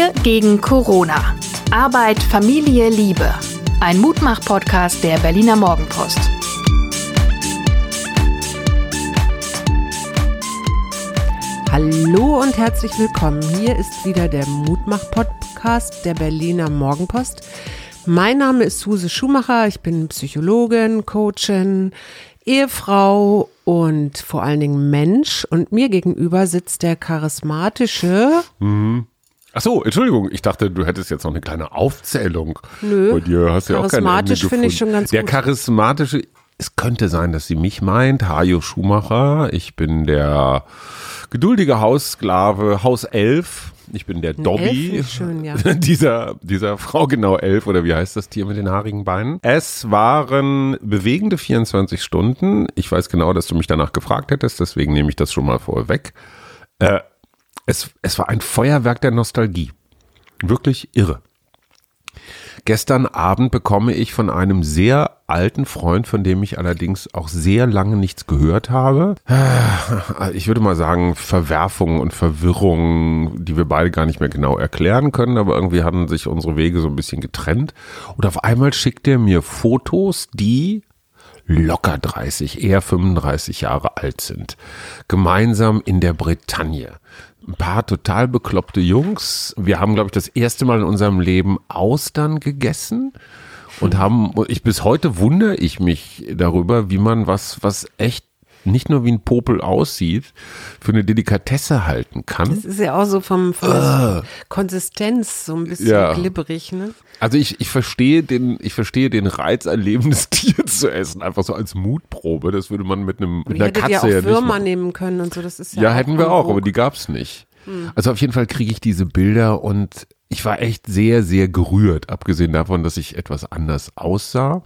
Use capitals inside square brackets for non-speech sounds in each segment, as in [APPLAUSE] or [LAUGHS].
Wir gegen Corona. Arbeit, Familie, Liebe. Ein Mutmach-Podcast der Berliner Morgenpost. Hallo und herzlich willkommen. Hier ist wieder der Mutmach-Podcast der Berliner Morgenpost. Mein Name ist Suse Schumacher. Ich bin Psychologin, Coachin, Ehefrau und vor allen Dingen Mensch. Und mir gegenüber sitzt der charismatische. Mhm. Ach so, Entschuldigung, ich dachte, du hättest jetzt noch eine kleine Aufzählung. Nö. Bei dir hast ja auch Charismatisch finde ich schon ganz Der gut. charismatische, es könnte sein, dass sie mich meint, Hajo Schumacher. Ich bin der geduldige Haussklave, Haus 11. Ich bin der Dobby. Schön, ja. [LAUGHS] dieser, dieser Frau genau elf oder wie heißt das Tier mit den haarigen Beinen? Es waren bewegende 24 Stunden. Ich weiß genau, dass du mich danach gefragt hättest, deswegen nehme ich das schon mal vorweg. Äh, es, es war ein Feuerwerk der Nostalgie. Wirklich irre. Gestern Abend bekomme ich von einem sehr alten Freund, von dem ich allerdings auch sehr lange nichts gehört habe. äh, Ich würde mal sagen, Verwerfungen und Verwirrungen, die wir beide gar nicht mehr genau erklären können, aber irgendwie hatten sich unsere Wege so ein bisschen getrennt. Und auf einmal schickt er mir Fotos, die locker 30, eher 35 Jahre alt sind. Gemeinsam in der Bretagne. Ein paar total bekloppte Jungs. Wir haben, glaube ich, das erste Mal in unserem Leben Austern gegessen und haben, ich bis heute wundere ich mich darüber, wie man was, was echt nicht nur wie ein Popel aussieht, für eine Delikatesse halten kann. Das ist ja auch so vom, von der Konsistenz so ein bisschen. Ja. glibberig, ne? Also ich, ich verstehe den, ich verstehe den Reiz, ein lebendes [LAUGHS] Tier zu essen, einfach so als Mutprobe. Das würde man mit einem, mit einer Katze ja auch ja nicht Würmer machen. nehmen können und so, das ist ja Ja, hätten wir auch, aber die gab's nicht. Hm. Also auf jeden Fall kriege ich diese Bilder und ich war echt sehr, sehr gerührt, abgesehen davon, dass ich etwas anders aussah.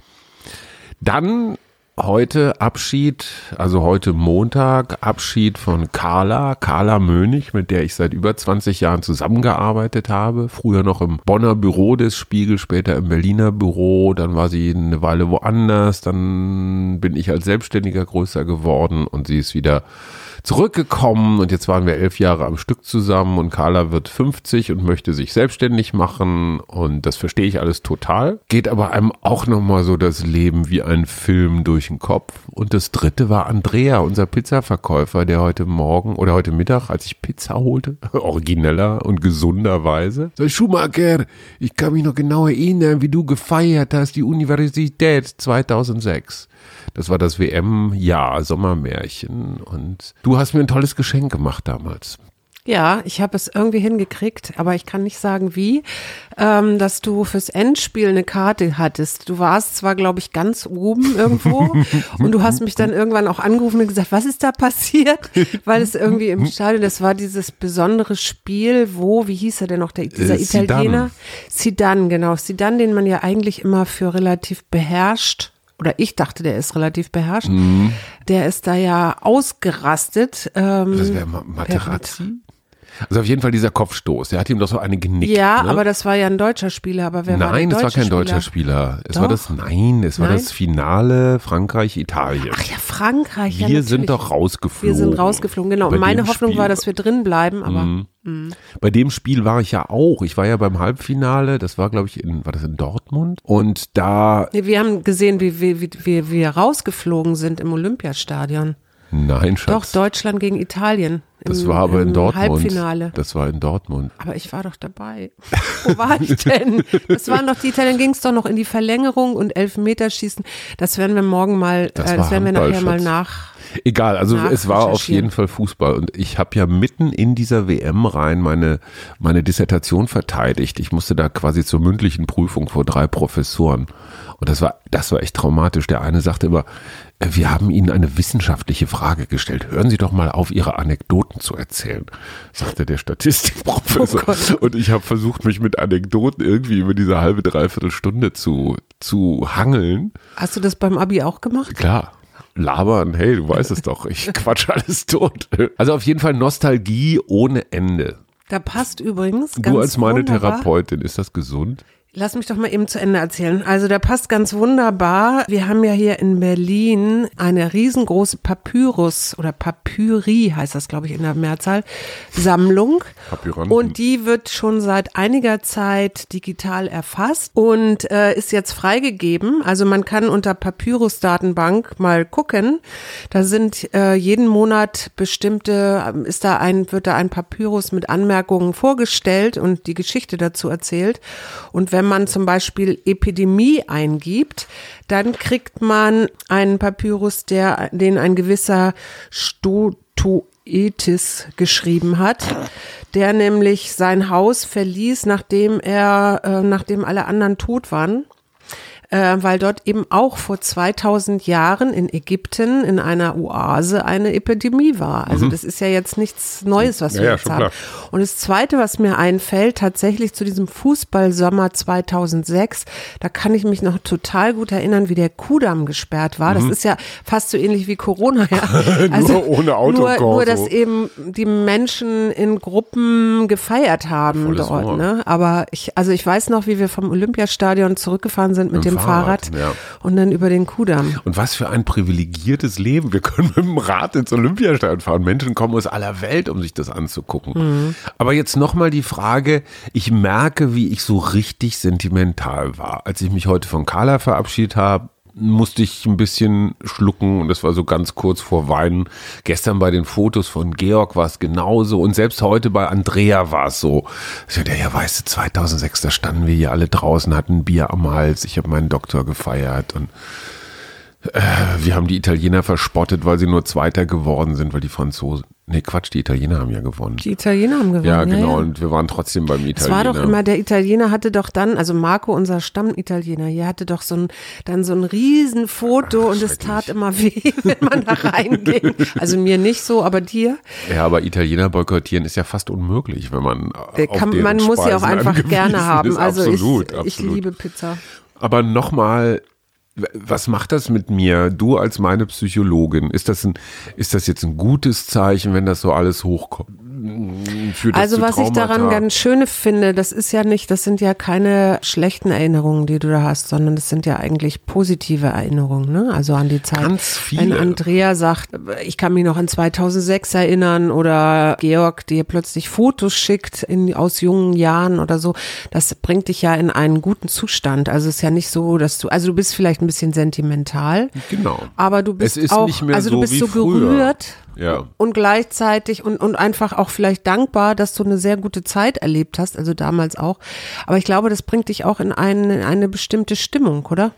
Dann heute Abschied, also heute Montag, Abschied von Carla, Carla Mönig, mit der ich seit über 20 Jahren zusammengearbeitet habe. Früher noch im Bonner Büro des Spiegel, später im Berliner Büro, dann war sie eine Weile woanders, dann bin ich als Selbstständiger größer geworden und sie ist wieder zurückgekommen und jetzt waren wir elf Jahre am Stück zusammen und Carla wird 50 und möchte sich selbstständig machen und das verstehe ich alles total. Geht aber einem auch nochmal so das Leben wie ein Film durch den Kopf. Und das dritte war Andrea, unser Pizzaverkäufer, der heute Morgen oder heute Mittag, als ich Pizza holte, [LAUGHS] origineller und gesunderweise, so Schumacher, ich kann mich noch genau erinnern, wie du gefeiert hast, die Universität 2006. Das war das WM-Jahr, Sommermärchen. Und du hast mir ein tolles Geschenk gemacht damals. Ja, ich habe es irgendwie hingekriegt, aber ich kann nicht sagen wie, ähm, dass du fürs Endspiel eine Karte hattest. Du warst zwar, glaube ich, ganz oben irgendwo [LAUGHS] und du hast mich dann irgendwann auch angerufen und gesagt, was ist da passiert? Weil es irgendwie im Stadion, das war dieses besondere Spiel, wo, wie hieß er denn noch, der, dieser Äh. Italiener? Zidane, genau. Zidane, den man ja eigentlich immer für relativ beherrscht oder ich dachte, der ist relativ beherrscht. Mhm. Der ist da ja ausgerastet. Ähm, Das wäre Ma- Materazzi? Also auf jeden Fall dieser Kopfstoß. Der hat ihm doch so eine genickt. Ja, ne? aber das war ja ein deutscher Spieler. Aber wer war der Nein, es war kein deutscher Spieler? Spieler. Es war Doch. das, nein, es war Nein? das Finale Frankreich-Italien. Ach ja, Frankreich. ja, wir natürlich. sind doch rausgeflogen. Wir sind rausgeflogen, genau. Und meine Hoffnung Spiel. war, dass wir drin bleiben, aber Mhm. Bei dem Spiel war ich ja auch. Ich war ja beim Halbfinale. Das war, glaube ich, in, war das in Dortmund? Und da, nee, wir haben gesehen, wie, wie, wie, wie wir rausgeflogen sind im Olympiastadion. nein, Doch, Schatz. Deutschland gegen Italien. Im, das war aber in Dortmund. Halbfinale. Das war in Dortmund. Aber ich war doch dabei. Wo war ich denn? Das waren doch die Italien, ging es doch noch in die Verlängerung und Elfmeterschießen. Das werden wir morgen mal, Das äh, das werden wir nachher mal Schatz. nach. Egal, also es war auf jeden Fall Fußball und ich habe ja mitten in dieser WM rein meine meine Dissertation verteidigt. Ich musste da quasi zur mündlichen Prüfung vor drei Professoren und das war das war echt traumatisch. Der eine sagte immer, äh, wir haben Ihnen eine wissenschaftliche Frage gestellt. Hören Sie doch mal auf, Ihre Anekdoten zu erzählen, sagte der Statistikprofessor. Oh und ich habe versucht, mich mit Anekdoten irgendwie über diese halbe dreiviertel Stunde zu zu hangeln. Hast du das beim Abi auch gemacht? Klar. Labern, hey, du weißt es doch, ich quatsch alles tot. Also auf jeden Fall Nostalgie ohne Ende. Da passt übrigens ganz Du als meine wunderbar. Therapeutin, ist das gesund? Lass mich doch mal eben zu Ende erzählen. Also der passt ganz wunderbar. Wir haben ja hier in Berlin eine riesengroße Papyrus oder Papyri heißt das, glaube ich, in der Mehrzahl, Sammlung. Papyranten. Und die wird schon seit einiger Zeit digital erfasst und äh, ist jetzt freigegeben. Also man kann unter Papyrus-Datenbank mal gucken. Da sind äh, jeden Monat bestimmte, ähm, ist da ein, wird da ein Papyrus mit Anmerkungen vorgestellt und die Geschichte dazu erzählt. Und wenn man zum Beispiel Epidemie eingibt, dann kriegt man einen Papyrus, der, den ein gewisser Stotoetis geschrieben hat, der nämlich sein Haus verließ, nachdem er, äh, nachdem alle anderen tot waren äh, weil dort eben auch vor 2000 Jahren in Ägypten in einer Oase eine Epidemie war. Also das ist ja jetzt nichts Neues, was Ja, wir ja, jetzt schon haben. klar. Und das Zweite, was mir einfällt, tatsächlich zu diesem Fußballsommer 2006, da kann ich mich noch total gut erinnern, wie der Kudamm gesperrt war. Das ist ja fast so ähnlich wie Corona. Ja. [LAUGHS] Also Mhm. ohne Autokorso. Nur, nur, dass eben die Menschen in Gruppen gefeiert haben Volles dort. Ne? Aber ich, also ich weiß noch, wie wir vom Olympiastadion zurückgefahren sind mit dem Fahrrad, Fahrrad, ja. und dann über den Kudamm. Und was für ein privilegiertes Leben. Wir können mit dem Rad ins Olympiastadion fahren. Menschen kommen aus aller Welt, um sich das anzugucken. Mhm. Aber jetzt nochmal die Frage, ich merke, wie ich so richtig sentimental war. Als ich mich heute von Carla verabschiedet habe, musste ich ein bisschen schlucken und das war so ganz kurz vor Weinen. Gestern bei den Fotos von Georg war es genauso und selbst heute bei Andrea war es so. Ich dachte, ja, weißt du, 2006, da standen wir hier alle draußen, hatten Bier am Hals, ich habe meinen Doktor gefeiert und äh, wir haben die Italiener verspottet, weil sie nur Zweiter geworden sind, weil die Franzosen, nee Quatsch, die Italiener haben ja gewonnen. Die Italiener haben gewonnen. Ja, genau, Ja. und wir waren trotzdem beim Es Italiener. war doch immer, der Italiener hatte doch dann, also Marco, unser Stammitaliener, hier hatte doch so ein, dann so ein Riesenfoto und es tat immer weh, [LAUGHS] wenn man da reinging. Also mir nicht so, aber dir. Ja, aber Italiener boykottieren ist ja fast unmöglich, wenn man Der auf Kann, man muss sie auch einfach gerne haben. Ist. Also absolut, ich, ich absolut. liebe Pizza. Aber nochmal, was macht das mit mir? Du als meine Psychologin, ist das ein, ist das jetzt ein gutes Zeichen, wenn das so alles hochkommt? Führt Also was ich daran ganz schön finde, das ist ja nicht, das sind ja keine schlechten Erinnerungen, die du da hast, sondern das sind ja eigentlich positive Erinnerungen, ne? Also an die Zeit. Ganz viele. Wenn Andrea sagt, ich kann mich noch an 2006 erinnern oder Georg dir plötzlich Fotos schickt in, aus jungen Jahren oder so, das bringt dich ja in einen guten Zustand. Also es ist ja nicht so, dass du, also du bist vielleicht ein bisschen sentimental, Genau. aber du bist auch, also so du bist wie so früher. gerührt Ja. und gleichzeitig und, und einfach auch vielleicht dankbar, dass du eine sehr gute Zeit erlebt hast, also damals auch. Aber ich glaube, das bringt dich auch in eine, in eine bestimmte Stimmung, oder?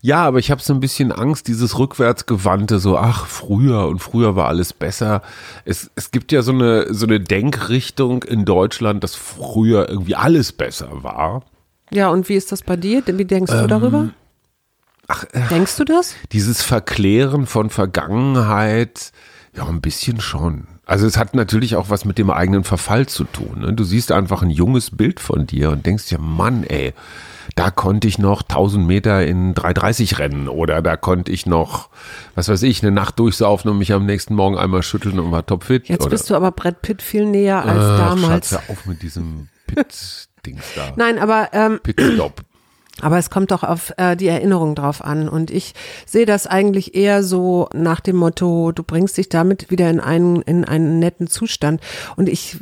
Ja, aber ich habe so ein bisschen Angst, dieses rückwärtsgewandte, so ach früher und früher war alles besser. Es, es gibt ja so eine so eine Denkrichtung in Deutschland, dass früher irgendwie alles besser war. Ja, und wie ist das bei dir? Wie denkst du darüber? Ähm, Ach, äh, Denkst du das? dieses Verklären von Vergangenheit, ja, ein bisschen schon. Also es hat natürlich auch was mit dem eigenen Verfall zu tun. Ne? Du siehst einfach ein junges Bild von dir und denkst dir, Mann, ey, da konnte ich noch 1000 Meter in 3,30 rennen oder da konnte ich noch, was weiß ich, eine Nacht durchsaufen und mich am nächsten Morgen einmal schütteln und war topfit. Jetzt oder, bist du aber Brett Pitt viel näher als Ach, damals. Schatz, auf mit diesem Pit-Dings da. Nein, aber ähm, Pitstop. Aber es kommt doch auf äh, die Erinnerung drauf an. Und ich sehe das eigentlich eher so nach dem Motto, du bringst dich damit wieder in einen, in einen netten Zustand. Und ich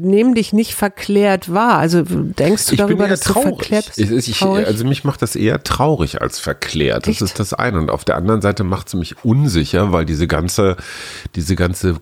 nehme dich nicht verklärt wahr. Also denkst du Ich bin darüber, dass du traurig. verklärt bist? Ich, ich, Traurig? also mich macht das eher traurig als verklärt. Das Echt? ist das eine. Und auf der anderen Seite macht es mich unsicher, weil diese ganze, diese ganze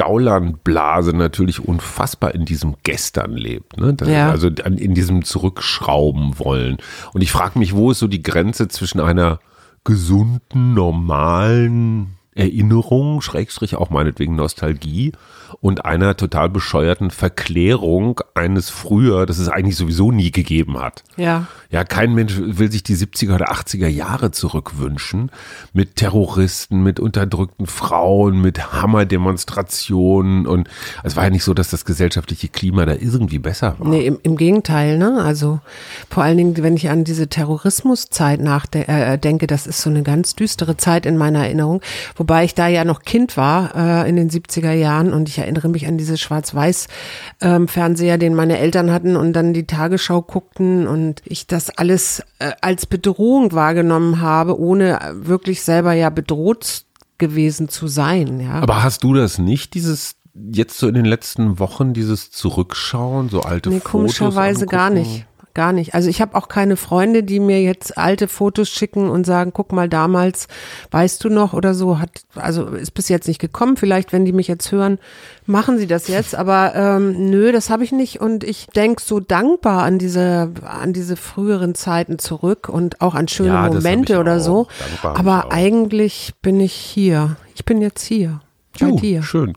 Gaulandblase natürlich unfassbar in diesem Gestern lebt. Ne? Ja. Also in diesem Zurückschrauben wollen. Und ich frage mich, wo ist so die Grenze zwischen einer gesunden, normalen Erinnerung, Schrägstrich auch meinetwegen Nostalgie und einer total bescheuerten Verklärung eines früher, das es eigentlich sowieso nie gegeben hat. ja. Ja, kein Mensch will sich die 70er oder 80er Jahre zurückwünschen. Mit Terroristen, mit unterdrückten Frauen, mit Hammerdemonstrationen. Und es war ja nicht so, dass das gesellschaftliche Klima da irgendwie besser war. Nee, im, im Gegenteil, ne? Also vor allen Dingen, wenn ich an diese Terrorismuszeit nachdenke, äh, denke, das ist so eine ganz düstere Zeit in meiner Erinnerung, Wobei ich da ja noch Kind war äh, in den 70er Jahren und ich erinnere mich an diese Schwarz-Weiß-Fernseher, den meine Eltern hatten und dann die Tagesschau guckten und ich das alles äh, als Bedrohung wahrgenommen habe, ohne wirklich selber ja bedroht gewesen zu sein. Ja. Aber hast du das nicht, dieses jetzt so in den letzten Wochen, dieses Zurückschauen, so alte nee, Fotos? komischerweise gar angucken? nicht. Gar nicht. Also ich habe auch keine Freunde, die mir jetzt alte Fotos schicken und sagen, guck mal damals, weißt du noch oder so. Hat also ist bis jetzt nicht gekommen. Vielleicht, wenn die mich jetzt hören, machen sie das jetzt. Aber ähm, nö, das habe ich nicht. Und ich denk so dankbar an diese an diese früheren Zeiten zurück und auch an schöne Ja, Momente oder auch. so. Dankbar Aber eigentlich bin ich hier. Ich bin jetzt hier. Juh, dir. Schön.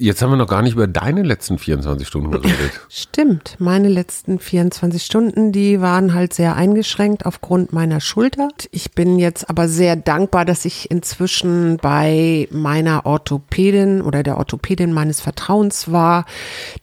Jetzt haben wir noch gar nicht über deine letzten 24 Stunden geredet. [LAUGHS] Stimmt, meine letzten 24 Stunden, die waren halt sehr eingeschränkt aufgrund meiner Schulter. Ich bin jetzt aber sehr dankbar, dass ich inzwischen bei meiner Orthopädin oder der Orthopädin meines Vertrauens war,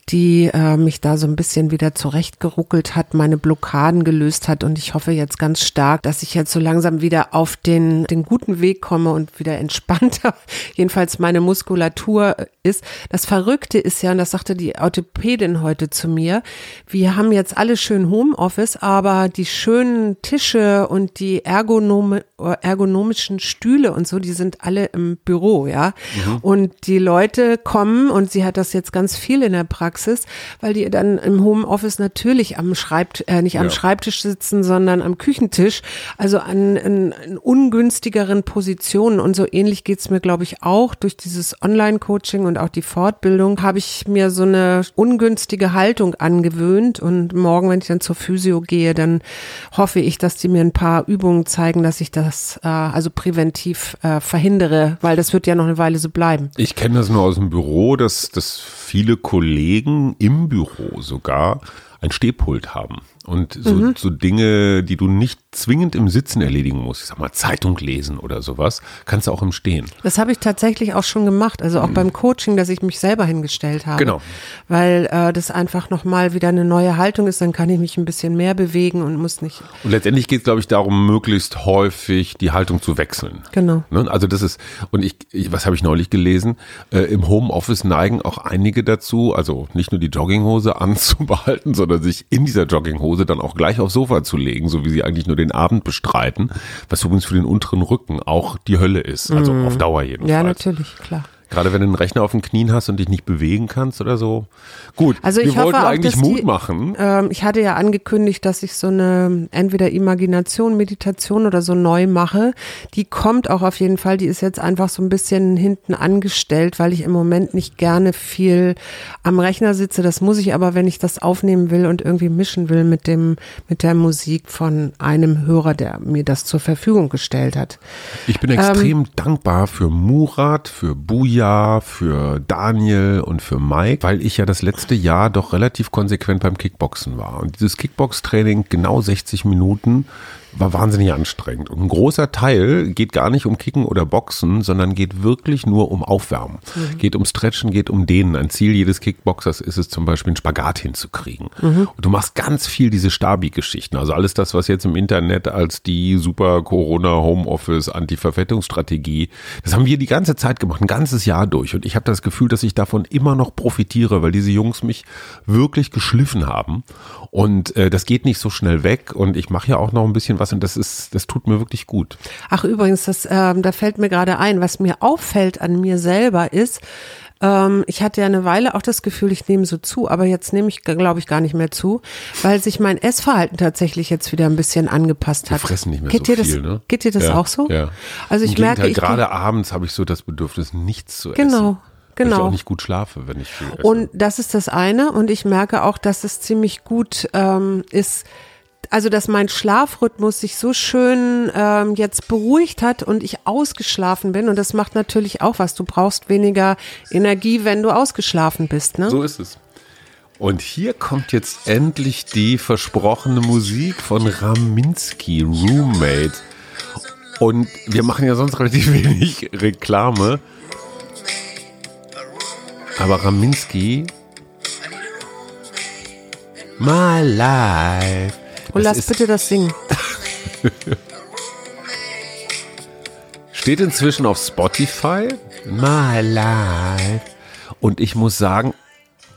die äh, mich da so ein bisschen wieder zurechtgeruckelt hat, meine Blockaden gelöst hat und ich hoffe jetzt ganz stark, dass ich jetzt so langsam wieder auf den, den guten Weg komme und wieder entspannter, [LAUGHS] jedenfalls meine Muskulatur ist. Das Verrückte ist ja, und das sagte die Orthopädin heute zu mir, wir haben jetzt alle schön Homeoffice, aber die schönen Tische und die ergonome, ergonomischen Stühle und so, die sind alle im Büro, ja. Und die Leute kommen, und sie hat das jetzt ganz viel in der Praxis, weil die dann im Homeoffice natürlich am Schreibt, äh, nicht am Ja. Schreibtisch sitzen, sondern am Küchentisch, also an, an, an ungünstigeren Positionen. Und so ähnlich geht's mir, glaube ich, auch durch dieses Online-Coaching und auch die Fortbildung habe ich mir so eine ungünstige Haltung angewöhnt. Und morgen, wenn ich dann zur Physio gehe, dann hoffe ich, dass die mir ein paar Übungen zeigen, dass ich das äh, also präventiv äh, verhindere, weil das wird ja noch eine Weile so bleiben. Ich kenne das nur aus dem Büro, dass, dass viele Kollegen im Büro sogar ein Stehpult haben. Und so, Mhm. so Dinge, die du nicht zwingend im Sitzen erledigen musst, ich sag mal Zeitung lesen oder sowas, kannst du auch im Stehen. Das habe ich tatsächlich auch schon gemacht, also auch beim Coaching, dass ich mich selber hingestellt habe. Genau. Weil äh, das einfach nochmal wieder eine neue Haltung ist, dann kann ich mich ein bisschen mehr bewegen und muss nicht. Und letztendlich geht es, glaube ich, darum, möglichst häufig die Haltung zu wechseln. Genau. Ne? Also das ist, und ich, ich was habe ich neulich gelesen, äh, im Homeoffice neigen auch einige dazu, also nicht nur die Jogginghose [LAUGHS] anzubehalten, sondern sich in dieser Jogginghose dann auch gleich aufs Sofa zu legen, so wie sie eigentlich nur den Abend bestreiten, was übrigens für den unteren Rücken auch die Hölle ist, also auf Dauer jedenfalls. Ja, natürlich, klar. Gerade wenn du einen Rechner auf den Knien hast und dich nicht bewegen kannst oder so. Gut, Also ich wir wollten auch, eigentlich Mut die- machen. Ähm, ich hatte ja angekündigt, dass ich so eine entweder Imagination, Meditation oder so neu mache. Die kommt auch auf jeden Fall. Die ist jetzt einfach so ein bisschen hinten angestellt, weil ich im Moment nicht gerne viel am Rechner sitze. Das muss ich aber, wenn ich das aufnehmen will und irgendwie mischen will mit dem, mit der Musik von einem Hörer, der mir das zur Verfügung gestellt hat. Ich bin Ähm, extrem dankbar für Murat, für Buja, für Daniel und für Mike, weil ich ja das letzte Jahr doch relativ konsequent beim Kickboxen war. Und dieses Kickbox-Training, genau 60 Minuten, war wahnsinnig anstrengend. Und ein großer Teil geht gar nicht um Kicken oder Boxen, sondern geht wirklich nur um Aufwärmen. Geht um Stretchen, geht um Dehnen. Ein Ziel jedes Kickboxers ist es zum Beispiel, einen Spagat hinzukriegen. Und du machst ganz viel diese Stabi-Geschichten. Also alles das, was jetzt im Internet als die super Corona-Homeoffice Anti-Verfettungsstrategie, das haben wir die ganze Zeit gemacht, ein ganzes Jahr durch. Und ich habe das Gefühl, dass ich davon immer noch profitiere, weil diese Jungs mich wirklich geschliffen haben. Und äh, das geht nicht so schnell weg. Und ich mache ja auch noch ein bisschen was und das ist, das tut mir wirklich gut. Ach übrigens, das, ähm, da fällt mir gerade ein, was mir auffällt an mir selber ist, ähm, ich hatte ja eine Weile auch das Gefühl, ich nehme so zu, aber jetzt nehme ich, glaube ich, gar nicht mehr zu, weil sich mein Essverhalten tatsächlich jetzt wieder ein bisschen angepasst hat. Wir fressen nicht mehr geht so dir viel, das, ne? Geht dir das ja, auch so? Ja. Also Im ich merke, Gegenteil, ich gerade abends habe ich so das Bedürfnis, nichts zu Genau, essen. Weil ich genau. auch nicht gut schlafe, wenn ich viel esse. Und das ist das eine. Und ich merke auch, dass es ziemlich gut ähm, ist, also dass mein Schlafrhythmus sich so schön ähm, jetzt beruhigt hat und ich ausgeschlafen bin. Und das macht natürlich auch was. Du brauchst weniger Energie, wenn du ausgeschlafen bist. Ne? So ist es. Und hier kommt jetzt endlich die versprochene Musik von Raminski, Roommate. Und wir machen ja sonst relativ [LAUGHS] wenig Reklame. Aber Raminski, My Life. Und Das lass bitte das singen. [LAUGHS] Steht inzwischen auf Spotify. My Life. Und ich muss sagen,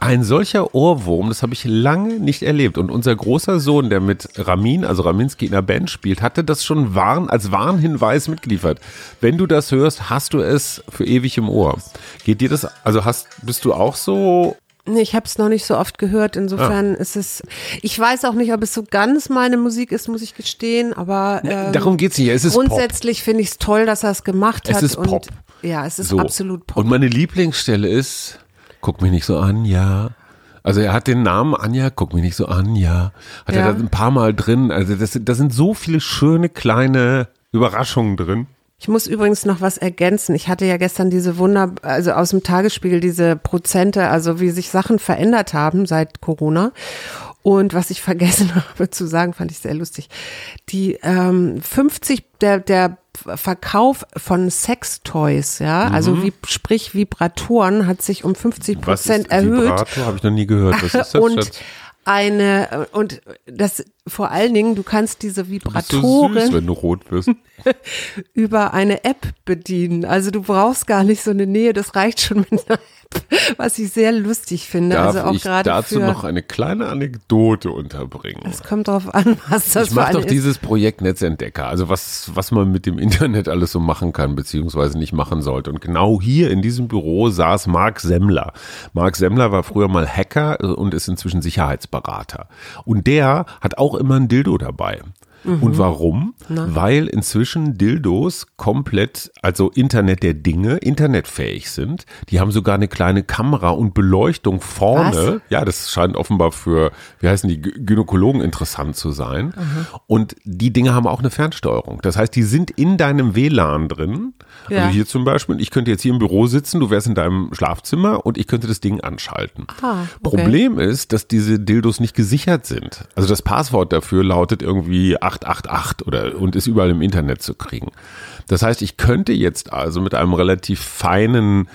ein solcher Ohrwurm, das habe ich lange nicht erlebt. Und unser großer Sohn, der mit Ramin, also Raminski in der Band spielt, hatte das schon warn, als Warnhinweis mitgeliefert. Wenn du das hörst, hast du es für ewig im Ohr. Geht dir das, also hast, bist du auch so ich habe es noch nicht so oft gehört. Insofern ah. ist es. Ich weiß auch nicht, ob es so ganz meine Musik ist, muss ich gestehen. Aber ähm, darum geht's nicht. Es ist grundsätzlich finde ich es toll, dass er es gemacht hat. Es ist Pop. Und, ja, es ist so. absolut Pop. Und meine Lieblingsstelle ist guck mich nicht so an, ja. Also er hat den Namen Anja, guck mich nicht so an, ja. Hat ja. er da ein paar Mal drin. Also das, da sind so viele schöne kleine Überraschungen drin. Ich muss übrigens noch was ergänzen. Ich hatte ja gestern diese Wunder, also aus dem Tagesspiegel diese Prozente, also wie sich Sachen verändert haben seit Corona. Und was ich [LAUGHS] vergessen habe zu sagen, fand ich sehr lustig. Die ähm, 50, der, der Verkauf von Sextoys, ja, mhm. also wie, sprich Vibratoren, hat sich um 50 Prozent erhöht. Vibrator habe ich noch nie gehört. Was [LAUGHS] ist das? Und eine und das vor allen Dingen, du kannst diese Vibratoren so süß, wenn du rot wirst. [LAUGHS] über eine App bedienen. Also du brauchst gar nicht so eine Nähe, das reicht schon mit einer [LAUGHS] was ich sehr lustig finde. Darf also auch ich dazu für, noch eine kleine Anekdote unterbringen? Es kommt drauf an, was das Ich mache doch ist. dieses Projekt Netzentdecker, also was, was man mit dem Internet alles so machen kann, beziehungsweise nicht machen sollte. Und genau hier in diesem Büro saß Marc Semmler. Marc Semmler war früher mal Hacker und ist inzwischen Sicherheitsberater. Und der hat auch immer ein Dildo dabei. Mhm. Und warum? Na. Weil inzwischen Dildos komplett, also Internet der Dinge, internetfähig sind. Die haben sogar eine kleine Kamera und Beleuchtung vorne. Was? Ja, das scheint offenbar für, wie heißen die, Gynäkologen interessant zu sein. Mhm. Und die Dinge haben auch eine Fernsteuerung. Das heißt, die sind in deinem WLAN drin. Also ja. Also hier zum Beispiel, ich könnte jetzt hier im Büro sitzen, du wärst in deinem Schlafzimmer und ich könnte das Ding anschalten. Ah, okay. Problem ist, dass diese Dildos nicht gesichert sind. Also das Passwort dafür lautet irgendwie 888 oder und ist überall im Internet zu kriegen. Das heißt, ich könnte jetzt also mit einem relativ feinen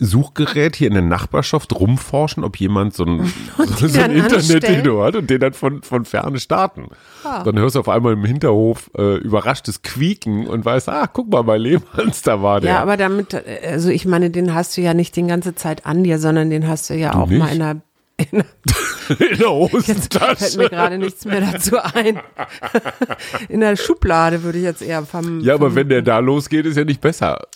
Suchgerät hier in der Nachbarschaft rumforschen, ob jemand so ein, so, [LAUGHS] so ein Internet-Dildo hat und den dann von, von ferne starten. Ah. Dann hörst du auf einmal im Hinterhof äh, überraschtes Quieken und weißt, ah, guck mal, bei Lehmanns, da war der. Ja, aber damit, also ich meine, den hast du ja nicht die ganze Zeit an dir, sondern den hast du ja du auch nicht? mal in der in, [LAUGHS] in der Hosentasche. Jetzt fällt mir gerade nichts mehr dazu ein. [LAUGHS] In der Schublade würde ich jetzt eher vom. Ja, aber wenn der da losgeht, ist ja nicht besser.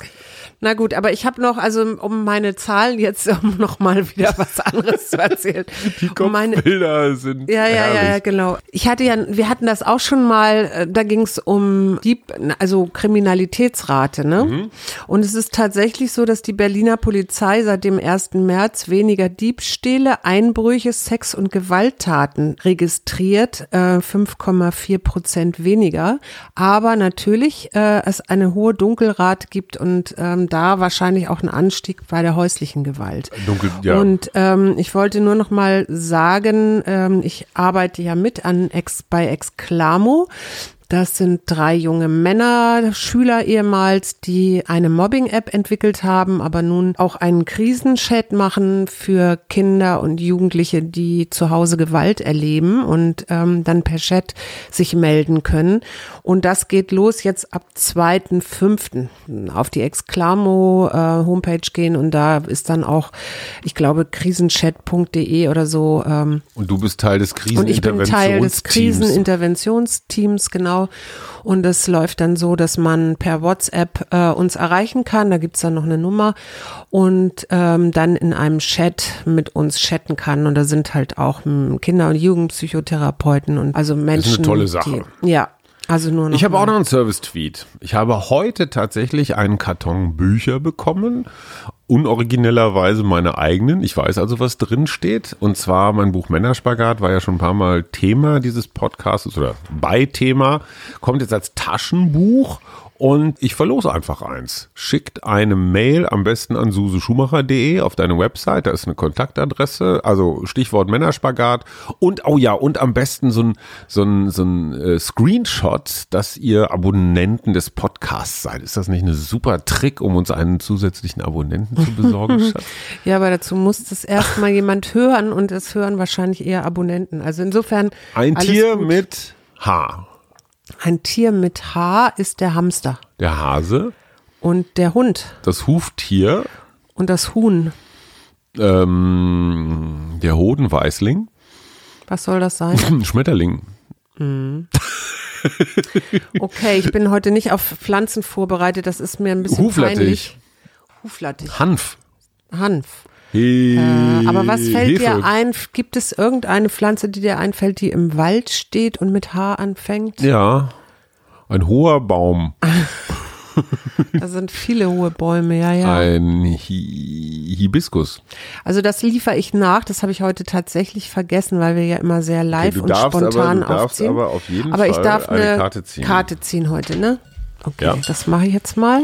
Na gut, aber ich habe noch, also um meine Zahlen jetzt, [LAUGHS] um noch mal wieder was anderes zu erzählen. [LAUGHS] Die um sind Ja, ja, herrlich. ja, genau. Ich hatte ja, wir hatten das auch schon mal, äh, da ging es um Dieb, also Kriminalitätsrate, ne? Mhm. Und es ist tatsächlich so, dass die Berliner Polizei seit dem 1. März weniger Diebstähle, Einbrüche, Sex- und Gewalttaten registriert, äh, 5,4 Prozent weniger. Aber natürlich äh, es eine hohe Dunkelrate gibt und ähm, da wahrscheinlich auch ein Anstieg bei der häuslichen Gewalt. Dunkel, ja. Und ähm, ich wollte nur noch mal sagen, ähm, ich arbeite ja mit an Ex, bei Exclamo. Das sind drei junge Männer, Schüler ehemals, die eine Mobbing-App entwickelt haben, aber nun auch einen Krisenchat machen für Kinder und Jugendliche, die zu Hause Gewalt erleben und ähm, dann per Chat sich melden können. Und das geht los jetzt ab 2.5. auf die Exclamo äh, gehen und da ist dann auch, ich glaube, krisenchat.de oder so. Ähm, und du bist Teil des Kriseninterventionsteams. Und ich bin Teil des Kriseninterventionsteams, genau. Und es läuft dann so, dass man per WhatsApp äh, uns erreichen kann. Da gibt's dann noch eine Nummer und ähm, dann in einem Chat mit uns chatten kann. Und da sind halt auch hm, Kinder- und Jugendpsychotherapeuten und also Menschen. Das ist eine tolle Sache. Die, ja, also nur noch ich habe auch noch einen Service-Tweet. Ich habe heute tatsächlich einen Karton Bücher bekommen. Unoriginellerweise meine eigenen. Ich weiß also, was drin steht. Und zwar mein Buch Männerspagat war ja schon ein paar Mal Thema dieses Podcasts oder bei Thema. Kommt jetzt als Taschenbuch und ich verlose einfach eins. Schickt eine Mail am besten an suseschumacher.de auf deine Website. Da ist eine Kontaktadresse, also Stichwort Männerspagat. Und, oh ja, und am besten so ein, so ein, so ein äh, Screenshot, dass ihr Abonnenten des Podcasts seid. Ist das nicht ein super Trick, um uns einen zusätzlichen Abonnenten zu besorgen, [LAUGHS] Schatz? ja, aber dazu muss das erstmal jemand hören und es hören wahrscheinlich eher Abonnenten. Also insofern. Ein Tier gut. mit H. Ein Tier mit H ist der Hamster. Der Hase? Und der Hund Das Huftier, und das Huhn. ähm, der Hodenweißling, Was soll das sein? [LAUGHS] Schmetterling. Okay, ich bin heute nicht auf Pflanzen vorbereitet. Das ist mir ein bisschen Huflattich. peinlich. Huflattich. Hanf. Hanf. He Äh, aber was fällt Hefe. dir ein? Gibt es irgendeine Pflanze, die dir einfällt, die im Wald steht und mit H anfängt? Ja, ein hoher Baum, [LAUGHS] Da sind viele hohe Bäume, ja, ja. ein Hi Hibiskus. Also das liefere ich nach. Das habe ich heute tatsächlich vergessen, weil wir ja immer sehr live du und darfst aber- spontan du darfst aufziehen. aber auf jeden aber ich Fall darf eine eine Karte ziehen. Karte ziehen heute, ne? Okay, Ja. das mache ich jetzt mal.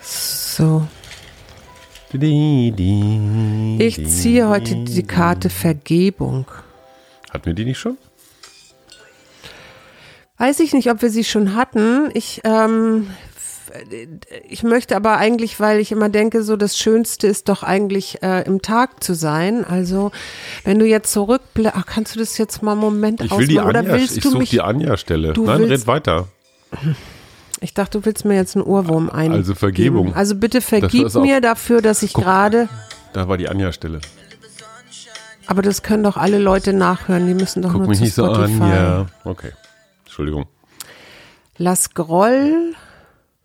So, ich ziehe heute die Karte Vergebung. Hatten wir die nicht schon? Weiß ich nicht, ob wir sie schon hatten. Ich, ähm, ich möchte aber eigentlich, weil ich immer denke, so das Schönste ist doch eigentlich äh, im Tag zu sein. Also wenn du jetzt zurückblickst, kannst du das jetzt mal einen Moment Ich will die ausmachen? Oder Anja, willst ich du suche mich? die Anja-Stelle. Nein, willst- red weiter. [LAUGHS] Ich dachte, du willst mir jetzt einen Ohrwurm ein. Also Vergebung. Also bitte vergib mir dafür, dass ich gerade. Da war die Anja-Stelle. Aber das können doch alle Leute nachhören. Die müssen doch Guck nur mich zu nicht so Spotify. an. Ja, okay. Entschuldigung. Las Groll.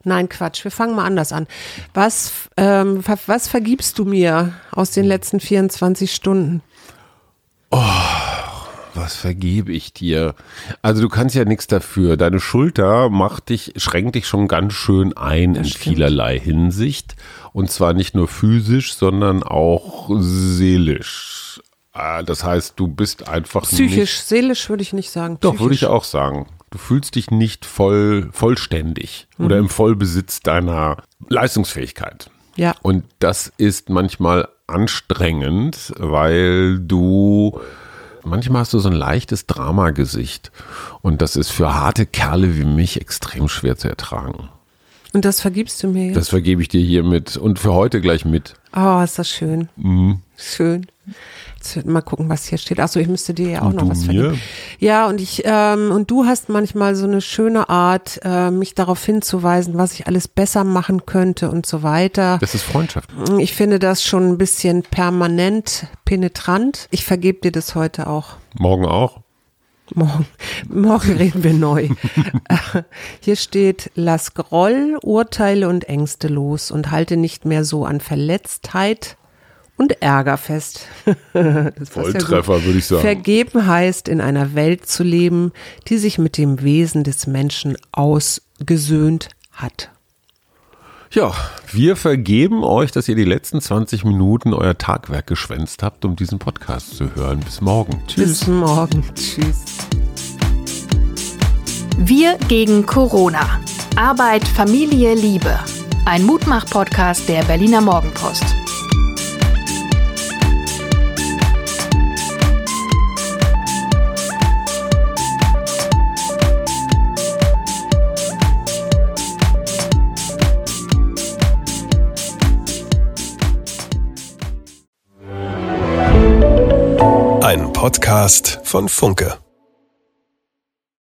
Nein, Quatsch. Wir fangen mal anders an. Was, ähm, was vergibst du mir aus den letzten 24 Stunden? Was vergebe ich dir? Also du kannst ja nichts dafür. Deine Schulter macht dich, schränkt dich schon ganz schön ein in stimmt. vielerlei Hinsicht. Und zwar nicht nur physisch, sondern auch seelisch. Ah, Das heißt, du bist einfach Psychisch, nicht, seelisch würde ich nicht sagen. Doch, würde ich auch sagen. Du fühlst dich nicht voll, vollständig oder im Vollbesitz deiner Leistungsfähigkeit. Ja. Und das ist manchmal anstrengend, weil du manchmal hast du so ein leichtes Dramagesicht. Und das ist für harte Kerle wie mich extrem schwer zu ertragen. Und das vergibst du mir jetzt? Das vergebe ich dir hiermit und für heute gleich mit. Oh, ist das schön. Mhm. Schön. Jetzt mal gucken, was hier steht. Achso, ich müsste dir ja auch Und noch du was mir? vergeben. Ja, und ich, ähm, und du hast manchmal so eine schöne Art, äh, mich darauf hinzuweisen, was ich alles besser machen könnte und so weiter. Das ist Freundschaft. Ich finde das schon ein bisschen permanent penetrant. Ich vergebe dir das heute auch. Morgen auch. Morgen, morgen reden wir neu. [LAUGHS] Hier steht, lass Groll, Urteile und Ängste los und halte nicht mehr so an Verletztheit und Ärger fest. [LAUGHS] Das Volltreffer, würde ich sagen. Vergeben heißt, in einer Welt zu leben, die sich mit dem Wesen des Menschen ausgesöhnt hat. Ja, wir vergeben euch, dass ihr die letzten 20 Minuten euer Tagwerk geschwänzt habt, um diesen Podcast zu hören. Bis morgen. Tschüss. Bis morgen. Tschüss. Wir gegen Corona. Arbeit, Familie, Liebe. Ein Mutmach-Podcast der Berliner Morgenpost. Podcast von Funke.